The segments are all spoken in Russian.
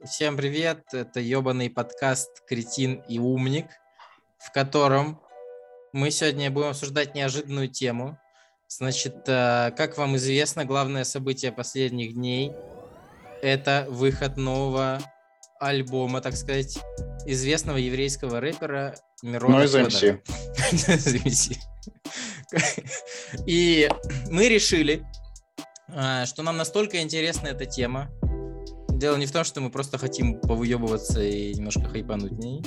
Всем привет, это ебаный подкаст «Кретин и умник», в котором мы сегодня будем обсуждать неожиданную тему. Значит, э, как вам известно, главное событие последних дней – это выход нового альбома, так сказать, известного еврейского рэпера Мирона Ну, из MC. И мы решили, а, что нам настолько интересна эта тема. Дело не в том, что мы просто хотим повыебываться и немножко хайпануть ней,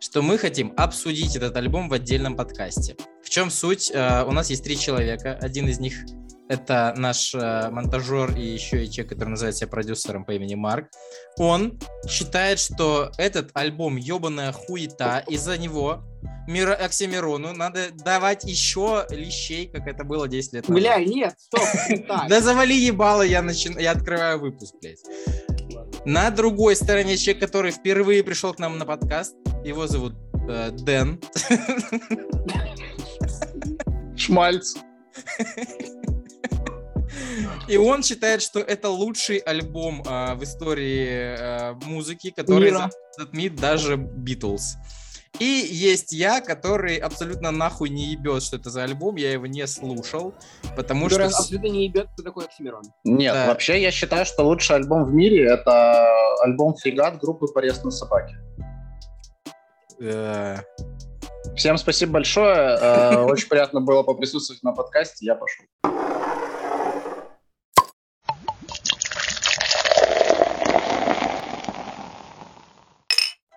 что мы хотим обсудить этот альбом в отдельном подкасте. В чем суть? А, У нас есть три человека. Один из них это наш э, монтажер и еще и человек, который называет себя продюсером по имени Марк. Он считает, что этот альбом ебаная хуета, из-за него Мира Оксимирону надо давать еще лещей, как это было 10 лет назад. Бля, нет, стоп. Да завали ебало, я, начи- я открываю выпуск, блядь. На другой стороне человек, который впервые пришел к нам на подкаст, его зовут э, Дэн. Шмальц. И он считает, что это лучший альбом а, в истории а, музыки, который затмит даже Битлз. И есть я, который абсолютно нахуй не ебет, что это за альбом, я его не слушал, потому Который что... абсолютно не ебет, кто такой Оксимирон. Нет, Да. вообще я считаю, что лучший альбом в мире это альбом «Фрегат» группы «Порез на собаке». э, Всем спасибо большое. Э, Очень приятно было поприсутствовать на подкасте. Я пошел.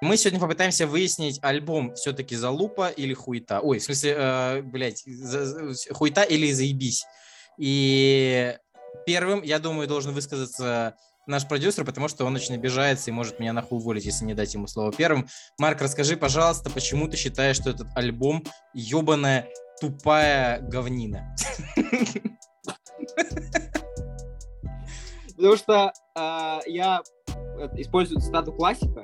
Мы сегодня попытаемся выяснить, альбом все-таки залупа или хуета. Ой, в смысле, э, блядь, за- хуета или заебись. И первым, я думаю, должен высказаться наш продюсер, потому что он очень обижается и может меня нахуй уволить, если не дать ему слово первым. Марк, расскажи, пожалуйста, почему ты считаешь, что этот альбом ебаная тупая говнина? Потому что а, я э, использую цитату классика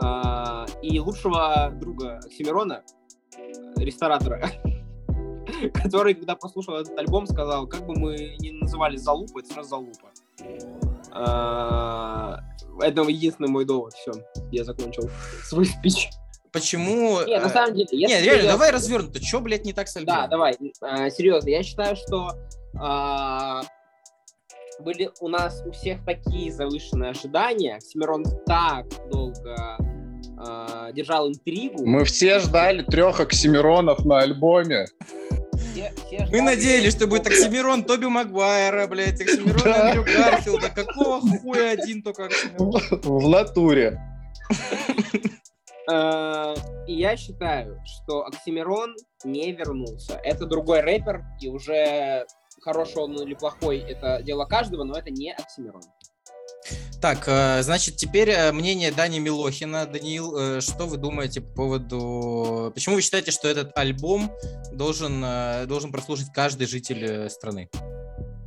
а, и лучшего друга Оксимирона, ресторатора, который, когда послушал этот альбом, сказал, как бы мы ни называли залупа, это равно залупа. Это единственный мой довод. Все, я закончил свой спич. Почему... Нет, на э, самом деле, Нет, реально, я- давай развернуто. Че, блядь, не так с альбомом? Да, давай, а, серьезно, я считаю, что а, были у нас у всех такие завышенные ожидания. Оксимирон так долго а, держал интригу. Мы все ждали трех Оксимиронов на альбоме. Все- все Мы надеялись, что будет Оксимирон Тоби Магуайра, блядь, Оксимирон Да. Андрю Гарфилда. Какого хуя один только Оксимирон? В натуре. А, И я считаю, что Оксимирон не вернулся. Это другой рэпер, и уже хороший он или плохой, это дело каждого, но это не Оксимирон. Так, э, значит, теперь э, мнение Дани Милохина. Даниил, э, что вы думаете по поводу... Почему вы считаете, что этот альбом должен, должен прослушать каждый житель страны?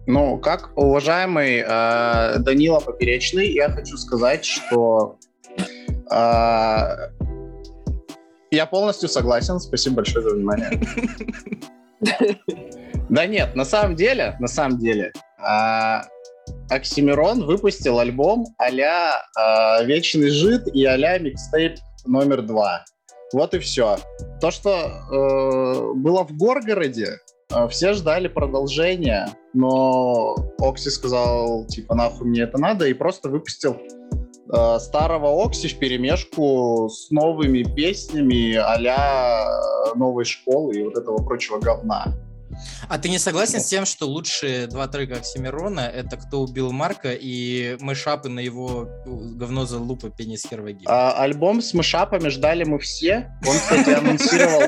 Ну, как уважаемый э, Данила Поперечный, я хочу сказать, что э, я полностью согласен. Спасибо большое за внимание. Да нет, на самом деле, на самом деле, а, Оксимирон выпустил альбом а-ля а, Вечный Жид и а-ля микстейп номер два. Вот и все. То, что э, было в Горгороде, э, все ждали продолжения, но Окси сказал, типа, нахуй мне это надо, и просто выпустил э, старого Окси в перемешку с новыми песнями э, новой школы и вот этого прочего говна. А ты не согласен с тем, что лучшие два трека Оксимирона — это «Кто убил Марка» и мэшапы на его говно за лупа пенис хер ваги? А, альбом с мышапами ждали мы все. Он, кстати, анонсировал...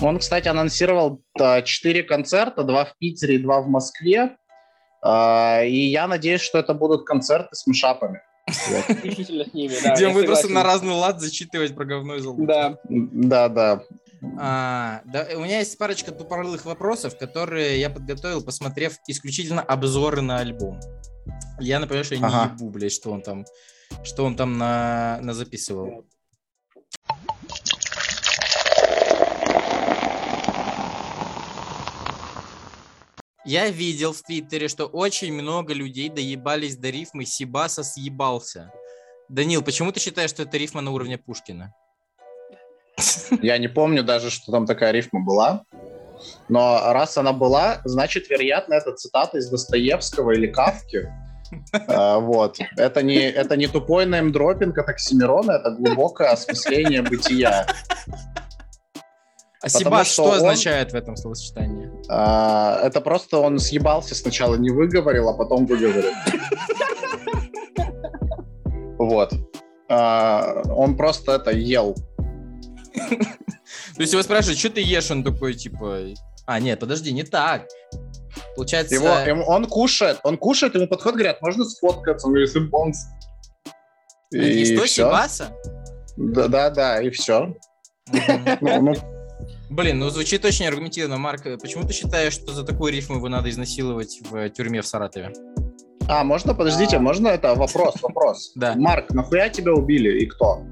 Он, кстати, анонсировал четыре концерта, два в Питере и два в Москве. А, И я надеюсь, что это будут концерты с мышапами. Исключительно с ними, да. Где будет просто на разный лад зачитывать про говно из лупа. Да. Да, да. А, да, у меня есть парочка тупорылых вопросов, которые я подготовил, посмотрев исключительно обзоры на альбом. Я, например, что я не Ага. ебу, блядь, что он там, что он там на, на записывал. Я видел в Твиттере, что очень много людей доебались до рифмы «Сибаса съебался». Данил, почему ты считаешь, что это рифма на уровне Пушкина? Я не помню даже, что там такая рифма была. Но раз она была, значит, вероятно, это цитата из Достоевского или Кавки. А, вот. Это не, это не тупой неймдропинг от Оксимирона, это глубокое осмысление бытия. А Сибас что что он- означает в этом словосочетании? А, это просто он съебался сначала, не выговорил, а потом выговорил. Вот. А, он просто это ел. То есть его спрашивают, что ты ешь? Он такой, типа... А, нет, подожди, не так. Получается... Его, ему- он кушает, он кушает, ему подходят, говорят, можно сфоткаться? Он говорит, «Симпонс». И, что, всё. Сибаса? Да, да, да, и все. Ну, Блин, ну звучит очень аргументированно. Марк, почему ты считаешь, что за такую рифму его надо изнасиловать в тюрьме в Саратове? А, можно, подождите, А. можно это вопрос, вопрос. Да. Марк, нахуя тебя убили и кто?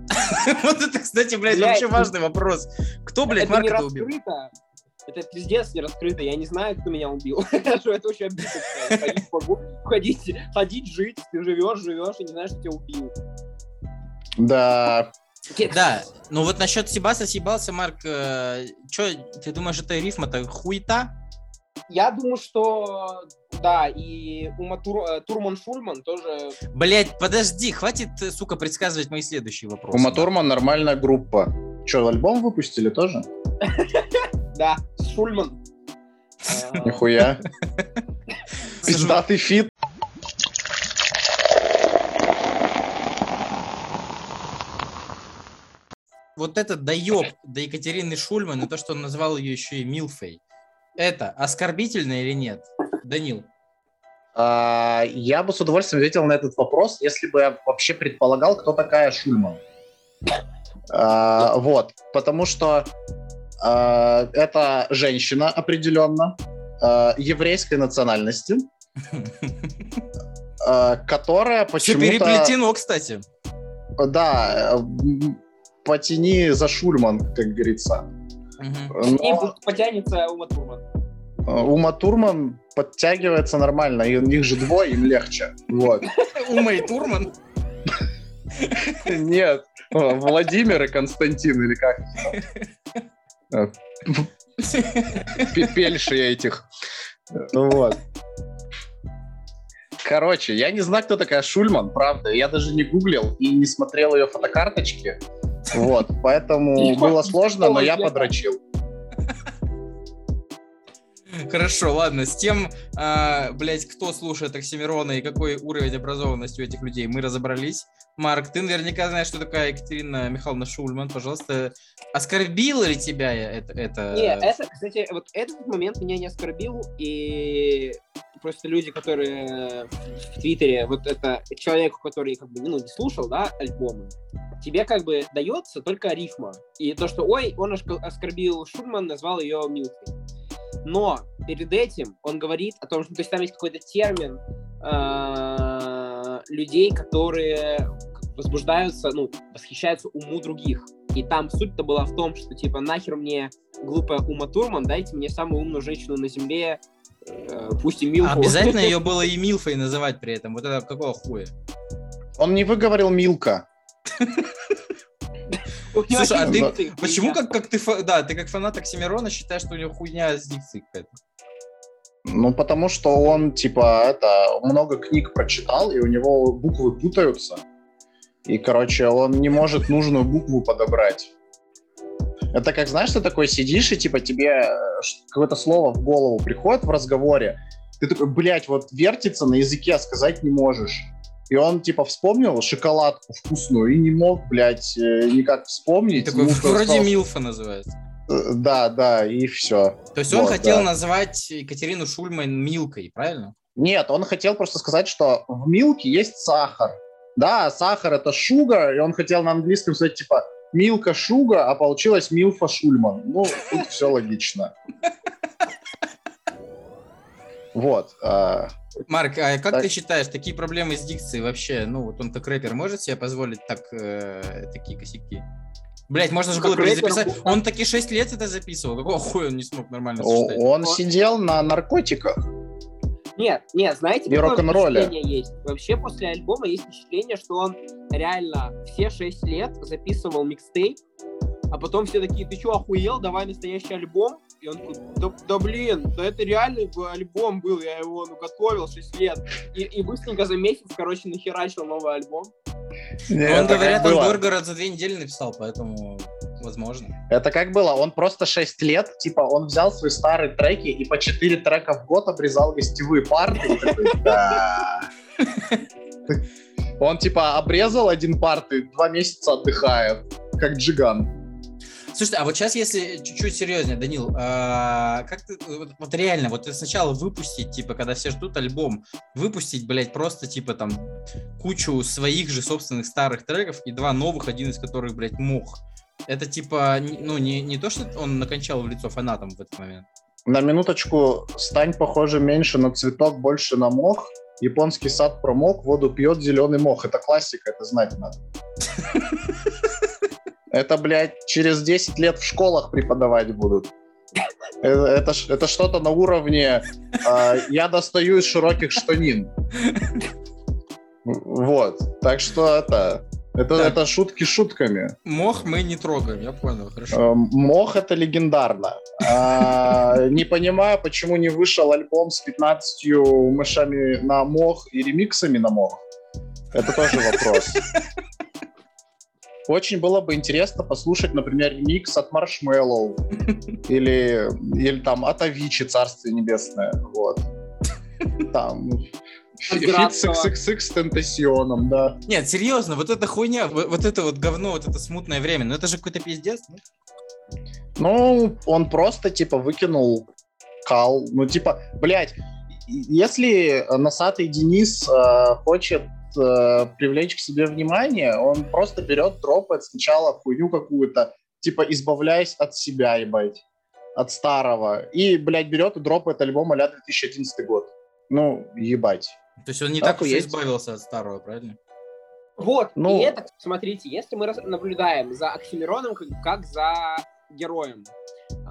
Вот это, кстати, блядь, вообще ну- важный вопрос. Кто, блядь, это не Марка убил? раскрыто. Это пиздец не раскрыто. Я не знаю, кто меня убил. Что это очень обидно. Ходить ходить, ходить, жить. Ты живешь, живешь и не знаешь, что тебя убил. Да, Да, ну вот насчет Сибаса съебался, Марк, что, ты думаешь, это рифма-то хуета? Я думаю, что да, и Ума Тур- э, Турман Шульман тоже Блять, подожди, хватит, э, сука, предсказывать мои следующие вопросы. Ума Турман нормальная группа. Че, альбом выпустили тоже? Да, Шульман. Нихуя. Пиздатый фит. Вот этот доеб до Екатерины Шульман и то, что он назвал ее еще и Милфой, это оскорбительно или нет? Данил. А, Я бы с удовольствием ответил на этот вопрос, если бы я вообще предполагал, кто такая Шульман. А, Вот, потому что а, это женщина определенно, еврейской национальности, которая Все почему-то... переплетено, кстати. Да, потяни за Шульман, как говорится. И Но потянется Ума Турман. Ума Турман подтягивается нормально, и у них же двое, им легче. Вот. Ума и Турман. Нет, Владимир и Константин, или как? Пепельши этих. Вот. Короче, я не знаю, кто такая Шульман, правда. Я даже не гуглил и не смотрел ее фотокарточки. Вот, поэтому было сложно, но я подрочил. Хорошо, ладно, с тем, а, блядь, кто слушает Оксимирона и какой уровень образованности у этих людей, мы разобрались. Марк, ты наверняка знаешь, что такая Екатерина Михайловна Шульман. Пожалуйста, оскорбила ли тебя это? это... Не, это, кстати, вот этот момент меня не оскорбил, и просто люди, которые в Твиттере, вот это человеку, который как бы, ну, не слушал, да, альбомы, тебе как бы дается только рифма. И то, что, ой, он оскорбил Шульман, назвал ее Милкой. Но перед этим он говорит о том, что то есть там есть какой-то термин э, людей, которые возбуждаются, ну, восхищаются уму других. И там суть-то была в том, что типа нахер мне глупая Ума Турман, дайте мне самую умную женщину на земле, э, пусть и Милфу. Обязательно ее было и Милфой называть при этом. Вот это какого хуя? Он не выговорил Милка. Слушай, а ты Почему, как, как ты, да, ты как фанат Оксимирона считаешь, что у него хуйня с дикцией какая-то? Ну, потому что он, типа, это, много книг прочитал, и у него буквы путаются. И, короче, он не может нужную букву подобрать. Это как, знаешь, ты такой сидишь, и, типа, тебе э, какое-то слово в голову приходит в разговоре, ты такой, блядь, вот вертится на языке, а сказать не можешь. И он, типа, вспомнил шоколадку вкусную и не мог, блядь, э, никак вспомнить. Такой, Ну, вроде остался- Милфа называется. Э, Да, да, и все. То есть он Вот, хотел да. назвать Екатерину Шульман Милкой, правильно? Нет, он хотел просто сказать, что в милке есть сахар. Да, сахар это шугар, и он хотел на английском сказать типа милка шуга, а получилось милфа шульман. Ну, тут все логично. Вот. Марк, а как Так. ты считаешь, такие проблемы с дикцией вообще, ну вот он как рэпер может себе позволить так, э, такие косяки? Блять, можно же Как было рэпер, перезаписать. он- Он таки 6 лет это записывал. Какого хуя он не смог нормально сочетать? Он Он- сидел на наркотиках. Нет, нет, знаете, И какое впечатление есть? Вообще после альбома есть впечатление, что он реально все шесть лет записывал микстейп, а потом все такие, ты что, охуел, давай настоящий альбом? И он такой, да, да блин, да это реальный бы альбом был, я его ну, готовил 6 лет. И, и быстренько за месяц, короче, нахерачил новый альбом. Не, Ну, он, говорят, он. Горгород за две недели написал, поэтому возможно. Это как было? Он просто 6 лет, типа, он взял свои старые треки и по 4 трека в год обрезал гостевые парты. Он, типа, обрезал один парт и два месяца отдыхает, как джиган. Слушайте, а вот сейчас, если чуть-чуть серьезнее, Данил, а, как ты, вот, вот реально, вот сначала выпустить, типа, когда все ждут альбом, выпустить, блядь, просто, типа, там, кучу своих же собственных старых треков и два новых, один из которых, блядь, мох. Это, типа, ну, не, не то, что он накончал в лицо фанатам в этот момент. На минуточку, стань похоже меньше на цветок, больше на мох. Японский сад промок, воду пьет зеленый мох. Это классика, это знать надо. Это, блядь, через 10 лет в школах преподавать будут. Э, Это, ж- это что-то на уровне а, «я достаю из широких штанин». Вот. Так что это... Это, Так. это шутки шутками. Мох мы не трогаем, я понял, хорошо. Э, Мох это легендарно. А, Не понимаю, почему не вышел альбом с 15 мэшапами на Мох и ремиксами на Мох. Это тоже вопрос. Очень было бы интересно послушать, например, ремикс от Marshmello или, или там от Авичи, Царствие Небесное. Вот. Там фит с XXXTentacion ом, да. Нет, серьезно, вот эта хуйня, вот, это вот говно, вот это смутное время, ну это же какой-то пиздец. ну. Ну, он просто, типа, выкинул кал. Ну, типа, блядь, если носатый Денис э, хочет э, привлечь к себе внимание, он просто берет, дропает сначала хуйню какую-то, типа, избавляясь от себя, ебать, от старого. И, блядь, берет и дропает альбом а 2011 год. Ну, ебать. То есть он не так уж и Охуеть. избавился от старого, правильно? Вот, Ну- и это, смотрите, если мы наблюдаем за Оксимироном как, как за героем,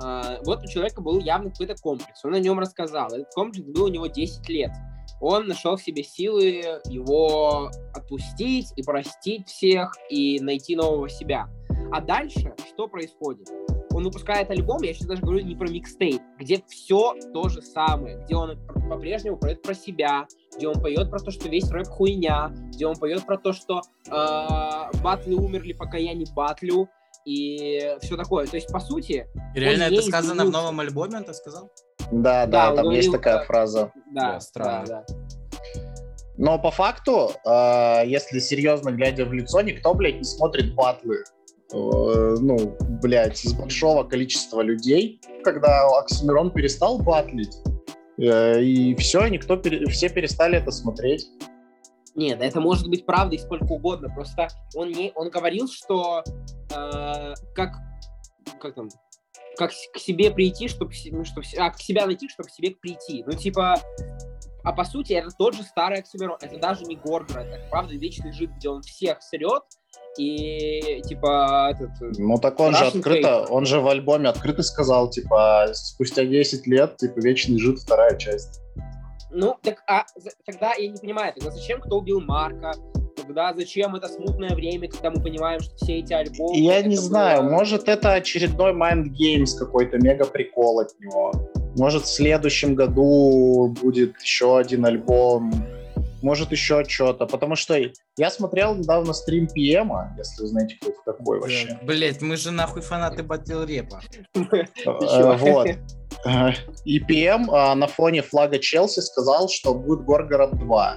а, вот у человека был явно какой-то комплекс, он о нем рассказал, этот комплекс был у него 10 лет. Он нашел в себе силы его отпустить и простить всех, и найти нового себя. А дальше что происходит? Он выпускает альбом, я сейчас даже говорю не про микстейп, где все то же самое, где он пр- по-прежнему поет про себя, где он поет про то, что весь рэп хуйня, где он поет про то, что э, батлы умерли, пока я не батлю, и все такое. То есть, по сути, И реально это сказано в новом альбоме, он так сказал? Да, Да, да, там есть говорил, такая да. фраза. да, Да, странно. да, да. Но по факту, э, если серьезно глядя в лицо, никто, блядь, не смотрит батлы. э, ну, блядь, из большого количества людей, когда Оксимирон перестал батлить, э, и все, никто, пере- все перестали это смотреть. Нет, это может быть правдой сколько угодно. Просто он не, он говорил, что э, как, как там, как к себе прийти, чтобы, чтобы а, к себя найти, чтобы к себе прийти. Ну типа, а по сути это тот же старый Оксимирон. Это даже не Горгород, это правда вечный жид, где он всех срет и типа этот. Ну так он же открыто, он же в альбоме открыто сказал, типа, спустя 10 лет, типа, Вечный Жид, вторая часть. Ну, так, а тогда я не понимаю, тогда зачем кто убил Марка? Тогда зачем это смутное время, когда мы понимаем, что все эти альбомы... Я не знаю, было- может это очередной Mind Games какой-то мега прикол от него. Может в следующем году будет еще один альбом. Может еще что-то. Потому что я смотрел недавно стрим PM, если вы знаете, кто это такой вообще. Блять, мы же нахуй фанаты батл репа. Э, Вот. И PM а, на фоне флага Челси сказал, что будет Горгород 2.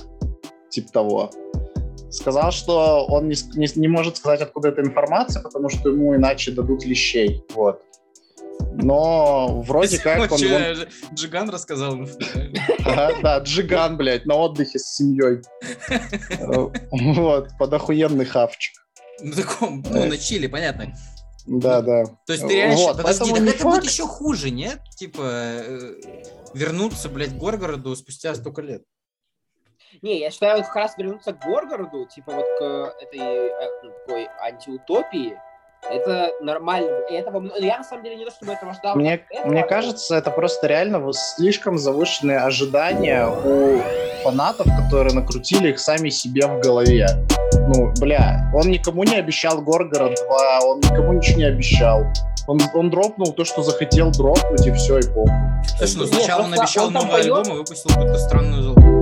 Типа того. Сказал, что он не, не не может сказать, откуда эта информация, потому что ему иначе дадут лещей. Вот. Но вроде как он... Дж- Джиган рассказал да, Джиган, блядь, на отдыхе с семьей. Э, Вот, под охуенный хавчик. Ну, таком, ну, на чили, понятно. Да, да. То есть ты реально... Вот, Подожди, так это будет еще хуже, нет? Типа, э, вернуться, блядь, к Горгороду спустя столько лет. Не, я считаю, вот как раз вернуться к Горгороду, типа вот к этой э, ну, такой антиутопии, Это нормально. И это во мно- Я на самом деле не то, чтобы этого ждал. Мне, Этого- мне кажется, это просто реально слишком завышенные ожидания у фанатов, которые накрутили их сами себе в голове. Ну, бля, он никому не обещал Горгород 2, он никому ничего не обещал. Он, он дропнул то, что захотел дропнуть, и все, и похуй. Слушай, ну сначала он обещал он новый поет. альбом и выпустил какую-то странную залупу.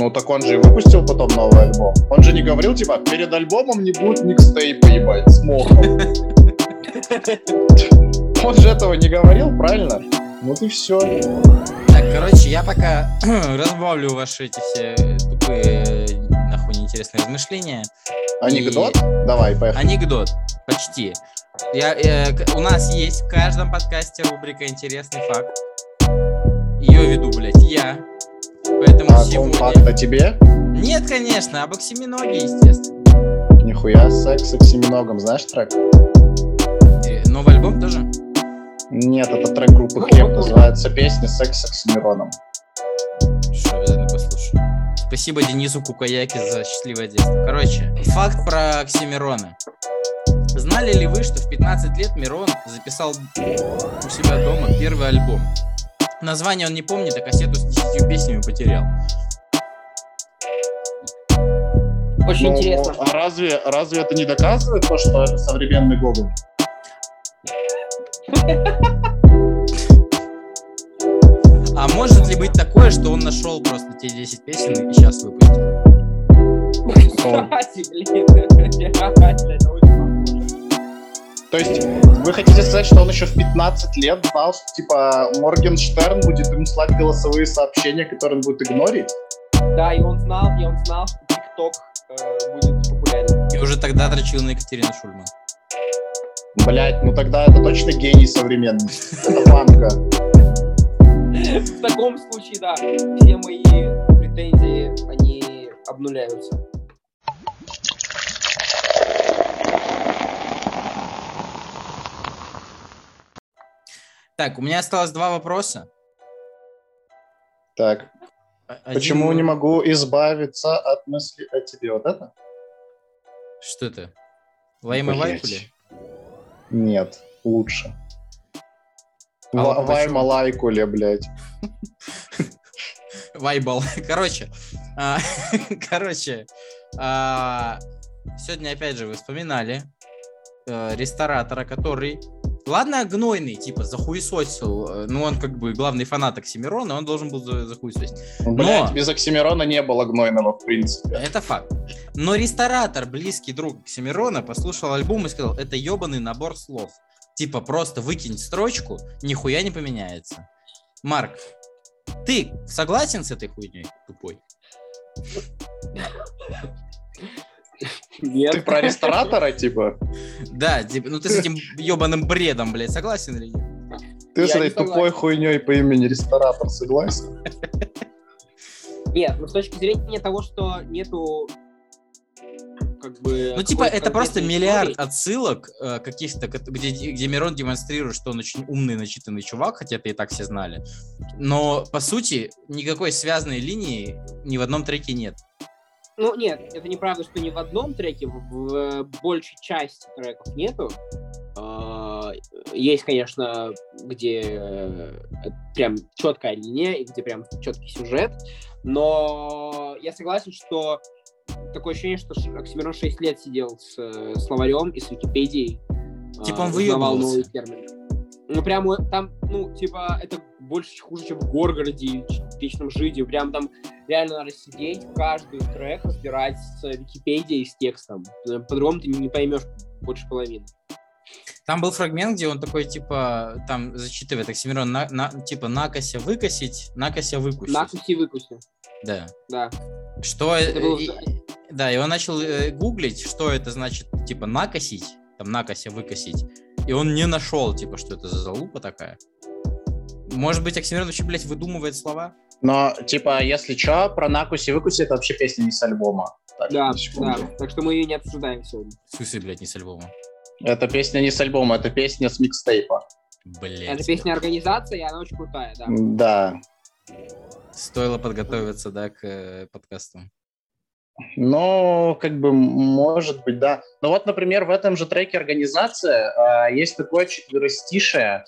Ну, так он же и выпустил потом новый альбом. Он же не говорил, типа, перед альбомом не будет микстейпа, ебать, с мохом. Он же этого не говорил, правильно? Вот и все. Так, короче, я пока разбавлю ваши эти все тупые, нахуй неинтересные размышления. Анекдот? Давай, поехали. Анекдот. Почти. Я, э, у нас есть в каждом подкасте рубрика «Интересный факт». Ее веду, блядь, я. Поэтому А сегодня... факт о тебе? Нет, конечно, об оксиминоге, естественно. Нихуя, секс с оксиминогом, знаешь трек? Э, Новый альбом тоже? Нет, это трек группы Ну, Хлеб, называется песня «Секс с оксимироном». Что, обязательно послушаю. Спасибо Денису Кукаяке за счастливое детство. Короче, факт про Оксимирона. Знали ли вы, что в 15 лет Мирон записал у себя дома первый альбом? Название он не помнит, а кассету с 10 песнями потерял. Очень Ну, интересно. А разве, разве это не доказывает то, что это современный Гоголь? А может ли быть такое, что он нашел просто те 10 песен и сейчас выпустил? Кстати, блин, реально, это. То есть вы хотите сказать, что он еще в 15 лет знал, что типа Моргенштерн будет ему слать голосовые сообщения, которые он будет игнорить? Да, и он знал, и он знал, что ТикТок э, будет популярен. И уже тогда дрочил на Екатерину Шульман. Блять, ну тогда это точно гений современный. Это мамка. В таком случае, да, все мои претензии, они обнуляются. Так, у меня осталось два вопроса. Так, Один- почему не могу избавиться от мысли о тебе? Вот это? Что это? Лайма Блядь. Вайкули? Нет, лучше. А? Вайма Лайкуле, блядь. Вайбал. Короче, а, короче, а, сегодня опять же вы вспоминали э, ресторатора, который, ладно, гнойный, типа, захуесосил, э, ну, он как бы главный фанат Оксимирона, он должен был за- захуесосить. Блядь, без Оксимирона не было гнойного, в принципе. Это факт. Но ресторатор, близкий друг Оксимирона, послушал альбом и сказал, это ебаный набор слов. Типа, просто выкинь строчку, нихуя не поменяется. Марк, ты согласен с этой хуйней тупой? Нет. Ты про ресторатора, типа? Да, типа, ну ты с этим ебаным бредом, блядь, согласен или нет? Ты с этой тупой хуйней по имени ресторатор согласен? Нет, ну с точки зрения того, что нету как бы... Ну, типа, это просто миллиард истории. отсылок э, каких-то, где, где Мирон демонстрирует, что он очень умный, начитанный чувак, хотя это и так все знали. Но, по сути, никакой связанной линии ни в одном треке нет. Ну, нет, это неправда, что ни в одном треке, в, в большей части треков нету. А, Есть, конечно, где э, прям четкая линия и где прям четкий сюжет, но я согласен, что такое ощущение, что Оксимирон 6 лет сидел с э, словарем и с Википедией. Типа а, он выебывался. новые термины. Ну, прям вот там, ну, типа, это больше хуже, чем в Горгороде Вечном Жиде. Прям там реально надо сидеть, каждый трек разбирать с Википедией, с текстом. Э, По-другому ты не поймешь больше половины. Там был фрагмент, где он такой, типа, там зачитывает Оксимирон, на, на- типа, накося выкосить, накося выкусить. Накуси выкуси. Да. Да. Что... э, Это было- и- да, и он начал э, гуглить, что это значит, типа, накосить, там, накося выкосить. И он не нашел, типа, что это за залупа такая. Может быть, Оксимирон вообще, блядь, выдумывает слова? Но, типа, если чё, про Накуси Выкуси это вообще песня не с альбома. Так, Да, да. Так что мы ее не обсуждаем сегодня. В смысле, блядь, не с альбома? Это песня не с альбома, это песня с микстейпа. Блядь. Это песня организации, и она очень крутая, да. Да. Стоило подготовиться, да, к э, подкасту. Ну, как бы, может быть, да. Но вот, например, в этом же треке «Организация» а, есть такое четверостишее.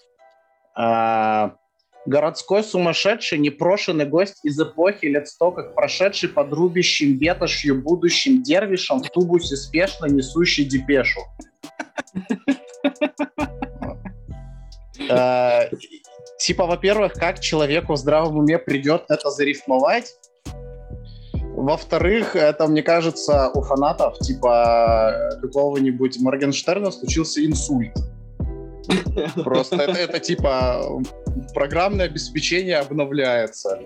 А, Городской сумасшедший, непрошенный гость из эпохи лет сто, как прошедший под рубящим ветошью будущим дервишем в тубусе спешно несущий депешу. Э, Типа, во-первых, как человеку в здравом уме придет это зарифмовать? Во-вторых, это, мне кажется, у фанатов, типа, какого-нибудь Моргенштерна случился инсульт. Просто это, это типа программное обеспечение обновляется.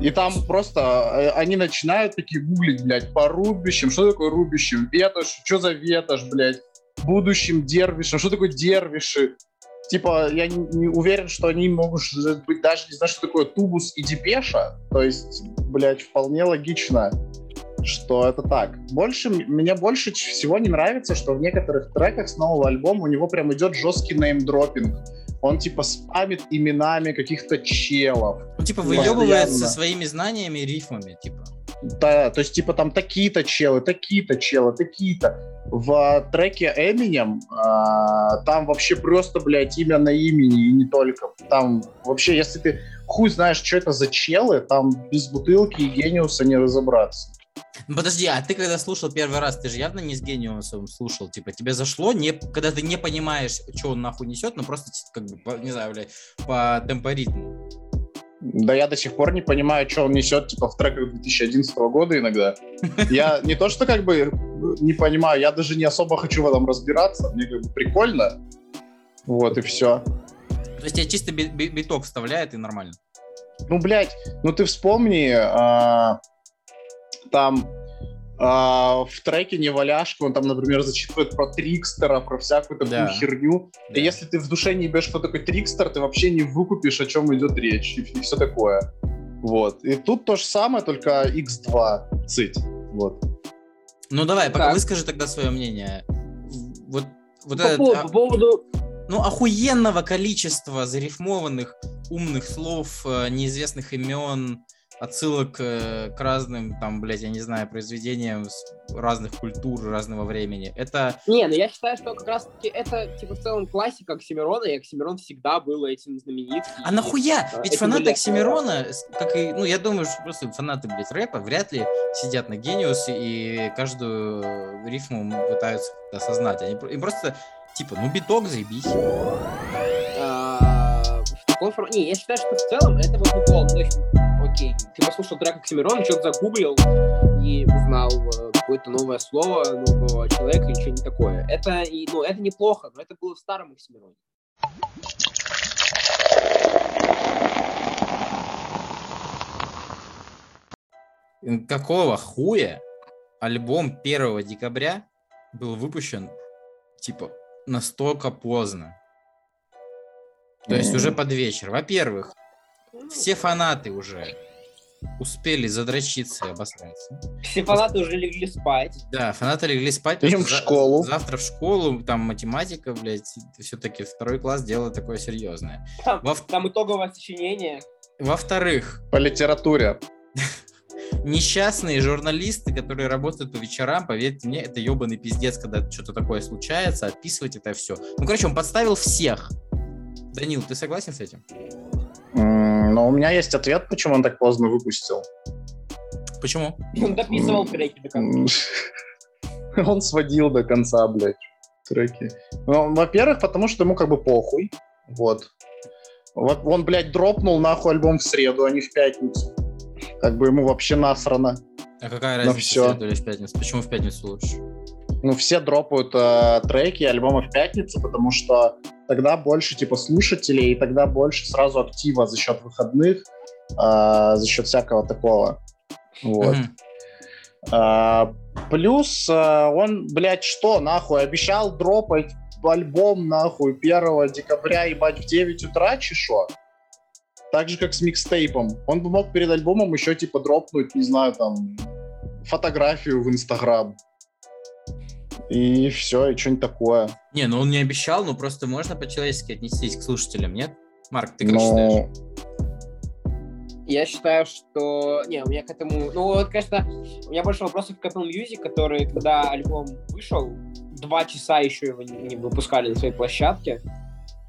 И там просто э, они начинают такие гуглить, блядь, по рубящим. Что такое рубящим? Ветошь, что за ветошь, блядь? Будущим дервишем. Что такое дервиши? Типа, я не, не уверен, что они могут быть даже не знаю, что такое тубус и депеша. То есть, блядь, вполне логично, что это так. Больше, мне больше всего не нравится, что в некоторых треках с нового альбома у него прям идет жесткий неймдропинг он типа спамит именами каких-то челов. Ну, типа выебывает со своими знаниями и рифмами, типа. Да, то есть типа там такие-то челы, такие-то челы, такие-то. В треке Eminem э, там вообще просто, блядь, имя на имени и не только. Там вообще, если ты хуй знаешь, что это за челы, там без бутылки и гениуса не разобраться. Подожди, а ты когда слушал первый раз, ты же явно не с гениусом слушал, типа, тебе зашло, не, когда ты не понимаешь, что он нахуй несет, но просто, как бы, по, не знаю, блядь, по темпоритму. Да я до сих пор не понимаю, что он несет, типа, в треках 2011 года иногда. Я не то, что, как бы, не понимаю, я даже не особо хочу в этом разбираться, мне, как бы, прикольно. Вот, и все. То есть тебе чисто биток вставляет и нормально? Ну, блядь, ну ты вспомни, а, там а, в треке «Неваляшка» он там, например, зачитывает про Трикстера, про всякую такую да. херню. Да. И если ты в душе не ебешь, что такое Трикстер, ты вообще не выкупишь, о чем идет речь, и, и все такое. Вот. И тут то же самое, только X2 цить. Вот. Ну давай, пока выскажи тогда свое мнение. Вот, вот по, этот, по, а... по поводу... Ну, охуенного количества зарифмованных умных слов, э, неизвестных имен, отсылок э, к разным, там, блядь, я не знаю, произведениям разных культур, разного времени. Это... Не, ну я считаю, что как раз-таки это, типа, в целом классика Оксимирона, и Оксимирон всегда был этим знаменит. А нахуя? Э, Ведь фанаты Оксимирона, как и, ну, я думаю, что просто фанаты, блядь, рэпа вряд ли сидят на Гениусе и каждую рифму пытаются осознать. Они им просто, типа, ну, биток, заебись. А, таком формате... Не, я считаю, что в целом это вот окей, ты послушал трек Оксимирона, что-то загуглил и узнал э, какое-то новое слово нового человека, ничего не такое. Это, ну, это неплохо, но это было в старом Оксимироне. Какого хуя альбом 1 декабря был выпущен, типа, настолько поздно? То есть уже под вечер. Во-первых, все фанаты уже успели задрочиться и обосраться. Все фанаты уже легли спать. Да, фанаты легли спать. Идем в школу. Завтра в школу, там математика, блядь, все-таки второй класс дело такое серьезное. Там, Во... там итоговое сочинение. Во-вторых... По литературе. Несчастные журналисты, которые работают по вечерам, поверьте мне, это ебаный пиздец, когда что-то такое случается, отписывать это все. Ну, короче, он подставил всех. Данил, ты согласен с этим? У меня есть ответ, почему он так поздно выпустил. Почему? Он дописывал треки до конца. Он сводил до конца, блядь, треки. Ну, во-первых, потому что ему как бы похуй. Вот. Вот он, блядь, дропнул нахуй альбом в среду, а не в пятницу. Как бы ему вообще насрано. А какая разница, все. в среду или в пятницу? Почему в пятницу лучше? Ну, все дропают э, треки альбомы в пятницу, потому что тогда больше типа слушателей, и тогда больше сразу актива за счет выходных, э, за счет всякого такого. Вот. Mm-hmm. А, плюс э, он, блядь, что, нахуй, обещал дропать альбом, нахуй, 1 декабря, ебать, в 9 утра, чешо? Так же, как с микстейпом. Он бы мог перед альбомом еще, типа, дропнуть, не знаю, там, фотографию в Инстаграм и все, и что-нибудь такое. Не, ну он не обещал, но просто можно по-человечески отнестись к слушателям, нет? Марк, ты как но... считаешь? Я считаю, что... Не, у меня к этому... Ну, вот, конечно, у меня больше вопросов к Apple Music, который, когда альбом вышел, два часа еще его не, не выпускали на своей площадке.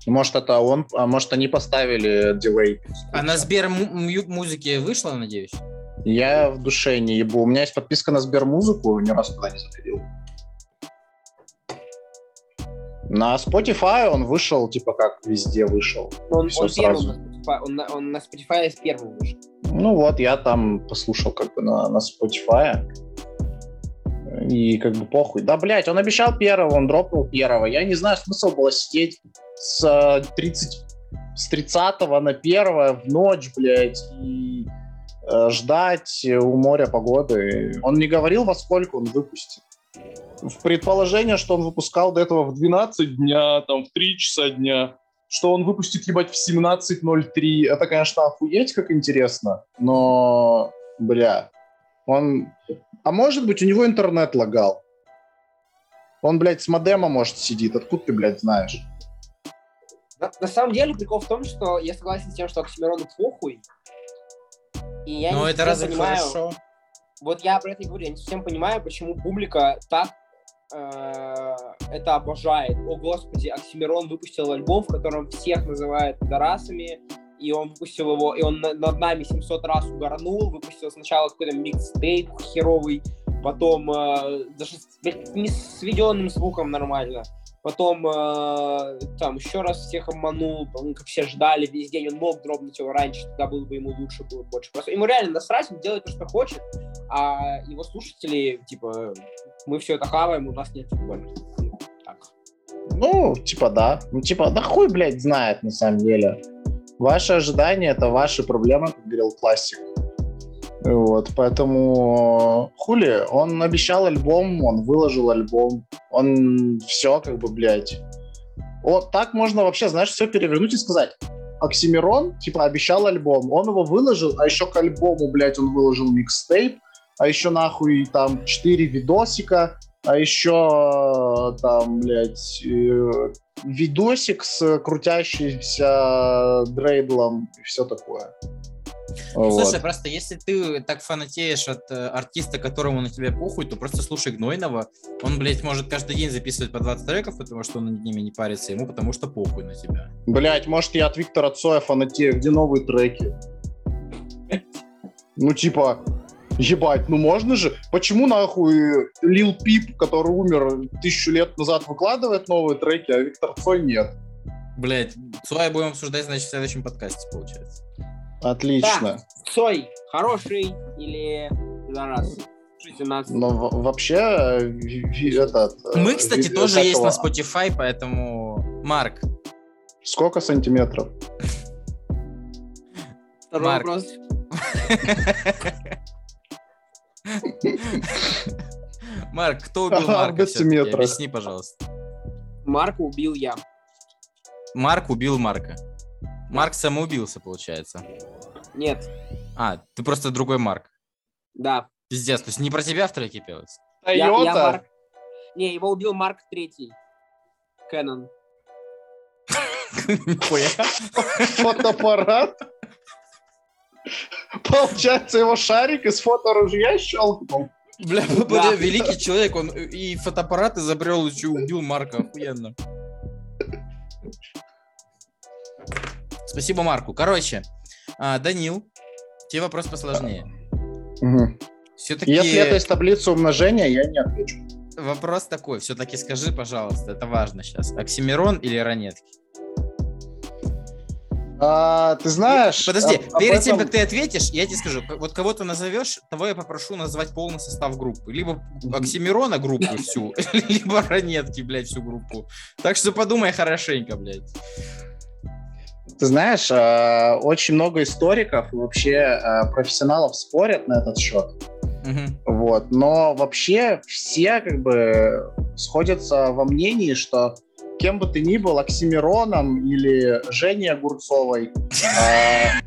Может, это он, а может, они поставили дилей. А на Сбер музыке вышло, надеюсь? Я в душе не ебу. У меня есть подписка на Сбермузыку, ни разу туда не заходил. На Spotify он вышел, типа как везде вышел. Он, он первым сразу. на Spotify, он, на, он на Spotify первым вышел. Ну вот, я там послушал как бы на, на Spotify. И как бы похуй. Да, блядь, он обещал первого, он дропнул первого. Я не знаю, смысл было сидеть с э, 30, с 30 на 1 в ночь, блядь, и э, ждать у моря погоды. Он не говорил, во сколько он выпустит. В предположение, что он выпускал до этого в 12 дня, там, в 3 часа дня, что он выпустит, ебать, в 17.03. Это, конечно, охуеть, как интересно, но, бля, он... А может быть, у него интернет лагал. Он, блядь, с модема, может, сидит. Откуда ты, блядь, знаешь? На, на самом деле, прикол в том, что я согласен с тем, что Оксимирону похуй. И я Ну, не это разве понимаю... хорошо? Вот я про это и говорю, я не совсем понимаю, почему публика так это обожает. О, господи, Оксимирон выпустил альбом, в котором всех называют пидорасами, и он выпустил его, и он на- над нами 700 раз угорнул, выпустил сначала какой-то микстейп херовый, потом э, даже с, не с сведенным звуком нормально, потом э, там еще раз всех обманул, он, как все ждали весь день, он мог дропнуть его раньше, тогда было бы ему лучше, было бы больше. Просто ему реально насрать, он делает то, что хочет, а его слушатели, типа, мы все это хаваем, у нас нет футбола. Так. Ну, типа, да. Ну, типа, да хуй, блядь, знает, на самом деле. Ваши ожидания — это ваши проблемы, как говорил классик. Вот, поэтому хули, он обещал альбом, он выложил альбом, он все как бы, блядь. Вот так можно вообще, знаешь, все перевернуть и сказать. Оксимирон, типа, обещал альбом, он его выложил, а еще к альбому, блядь, он выложил микстейп, а еще нахуй там 4 видосика, а еще там, блядь, э, видосик с крутящимся дрейдлом и все такое. Ну, Вот. Слушай, просто если ты так фанатеешь от э, артиста, которому на тебя похуй, то просто слушай Гнойного. Он, блядь, может каждый день записывать по 20 треков, потому что он над ними не парится ему, потому что похуй на тебя. Блять, может, я от Виктора Цоя фанатею, где новые треки? Ну, типа, ебать, ну можно же? Почему нахуй Лил Пип, который умер тысячу лет назад, выкладывает новые треки, а Виктор Цой нет? Блядь, Цоя будем обсуждать, значит, в следующем подкасте, получается. Отлично. Цой, хороший или? Слушайте, нас... Но в- вообще, этот... э, Мы, кстати, тоже есть на Spotify, поэтому... Марк, Сколько сантиметров? Второй Марк. вопрос. Марк, кто убил Марка. Объясни, пожалуйста. Марка убил я. Марк убил Марка. Марк самоубился, получается. Нет, А, ты просто другой Марк. да. Пиздец, то есть не про тебя в треке пелось? Я, я Тойота? Марк... Не, его убил Марк Третий. Кэнон. Нихуя. Фотоаппарат? Получается, его шарик из фоторужья щелкнул. Бля, Да. бля, великий человек, он и фотоаппарат изобрел, еще убил Марка, охуенно. Спасибо Марку. Короче, а, Данил, тебе вопрос посложнее. Все-таки Если это из таблицы умножения, я не отвечу. вопрос такой, все-таки скажи, пожалуйста, это важно сейчас. Оксимирон или ранетки? А, ты знаешь... Подожди, об перед тем, этом- как ты ответишь, я тебе скажу, вот кого ты назовешь, того я попрошу назвать полный состав группы. Либо Оксимирона группу всю, либо ранетки, блядь, всю группу. Так что подумай хорошенько, блядь. Ты знаешь, э, очень много историков и вообще э, профессионалов спорят на этот счет. Вот. Но вообще все как бы сходятся во мнении, что кем бы ты ни был, Оксимироном или Женей Огурцовой, э,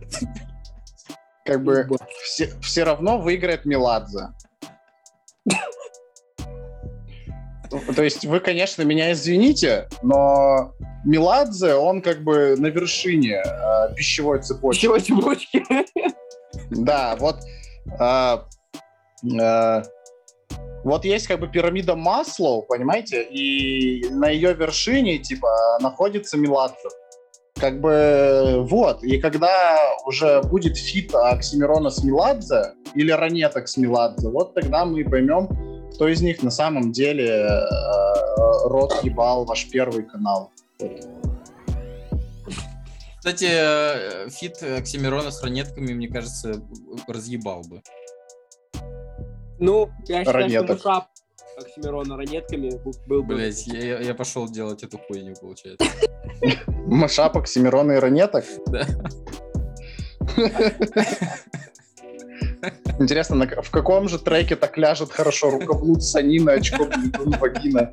как бы все, все равно выиграет Меладзе. То есть вы, конечно, меня извините, но Меладзе, он как бы на вершине э, пищевой цепочки. Пищевой цепочки. Да, вот а, а, вот есть как бы пирамида Маслоу, понимаете, и на ее вершине, типа, находится Меладзе. Как бы, вот, и когда уже будет фит Оксимирона с Меладзе или Ранеток с Меладзе, вот тогда мы поймем, кто из них на самом деле э, рот ебал ваш первый канал. Кстати, э, фит Оксимирона с ранетками, мне кажется, разъебал бы. Ну, я считаю, Ранеток. что мэшап Оксимирона ранетками был- бы... Блять, я, я пошел делать эту хуйню, получается. Мэшап Оксимирона и Ранеток? Да. Интересно, на в каком же треке так ляжет хорошо рукоблуд, ссанина, очко, блядун, вагина?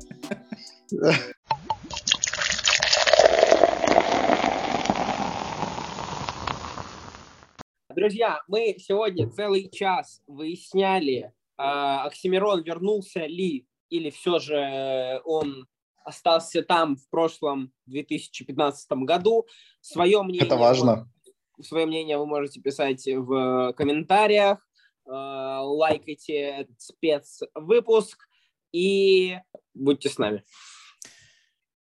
Друзья, мы сегодня целый час выясняли, Оксимирон вернулся ли или все же он остался там в прошлом 2015 году. Свое мнение, Это важно. Свое мнение вы можете писать в комментариях, э, лайкайте этот спецвыпуск и будьте с нами.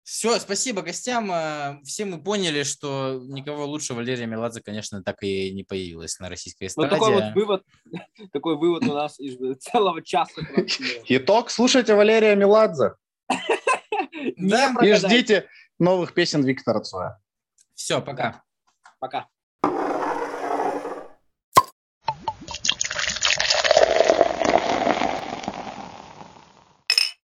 Все, спасибо гостям. Э, Все мы поняли, что никого лучше Валерия Меладзе, конечно, так и не появилось на российской Вот эстраде. такой вот вывод, такой вывод у нас из целого часа. Итог, слушайте Валерия Меладзе Не Да, и ждите новых песен Виктора Цоя. Все, пока. Пока.